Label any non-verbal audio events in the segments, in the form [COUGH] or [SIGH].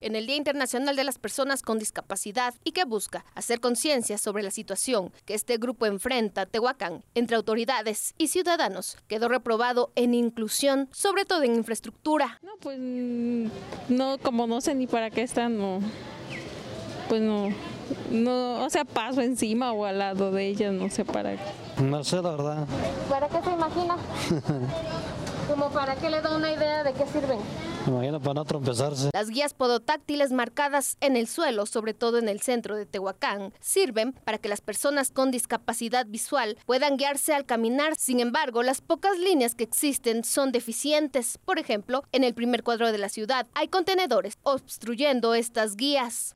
en el Día Internacional de las Personas con Discapacidad y que busca hacer conciencia sobre la situación que este grupo enfrenta Tehuacán entre autoridades y ciudadanos, quedó reprobado en inclusión, sobre todo en infraestructura. No, pues no, como no sé ni para qué están, no, pues no, no, o sea, paso encima o al lado de ellas, no sé para qué. No sé, la verdad. ¿Para qué se imagina? [LAUGHS] ¿Como para qué le da una idea de qué sirven? [LAUGHS] Las guías podotáctiles marcadas en el suelo, sobre todo en el centro de Tehuacán, sirven para que las personas con discapacidad visual puedan guiarse al caminar. Sin embargo, las pocas líneas que existen son deficientes. Por ejemplo, en el primer cuadro de la ciudad hay contenedores obstruyendo estas guías.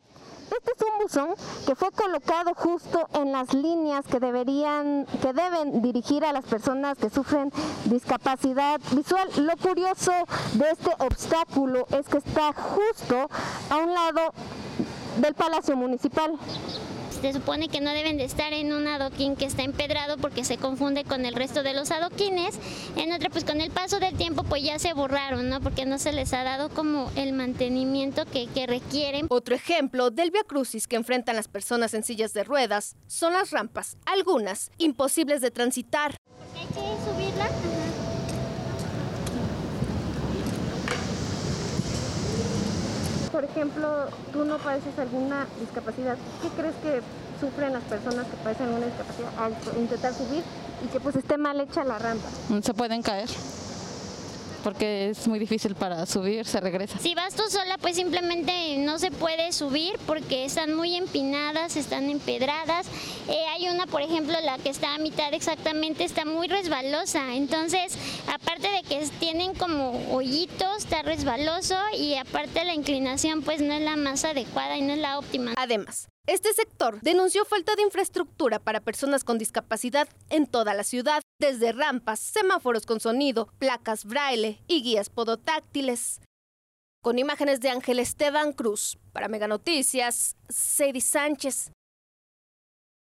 Este es un buzón que fue colocado justo en las líneas que deberían, que deben dirigir a las personas que sufren discapacidad visual. Lo curioso de este obstáculo es que está justo a un lado del Palacio Municipal se supone que no deben de estar en un adoquín que está empedrado porque se confunde con el resto de los adoquines. En otra, pues con el paso del tiempo pues ya se borraron, ¿no? Porque no se les ha dado como el mantenimiento que, que requieren. Otro ejemplo del Via Crucis que enfrentan las personas en sillas de ruedas son las rampas, algunas imposibles de transitar. Porque hay que subirla. Ejemplo, tú no padeces alguna discapacidad, ¿qué crees que sufren las personas que padecen alguna discapacidad al intentar subir y que pues esté mal hecha la rampa? Se pueden caer porque es muy difícil para subir, se regresa. Si vas tú sola, pues simplemente no se puede subir porque están muy empinadas, están empedradas. Eh, hay una, por ejemplo, la que está a mitad exactamente, está muy resbalosa. Entonces, aparte de que tienen como hoyitos, está resbaloso y aparte la inclinación pues no es la más adecuada y no es la óptima. Además, este sector denunció falta de infraestructura para personas con discapacidad en toda la ciudad, desde rampas, semáforos con sonido, placas braille y guías podotáctiles. Con imágenes de Ángel Esteban Cruz, para Mega Noticias, Sadie Sánchez.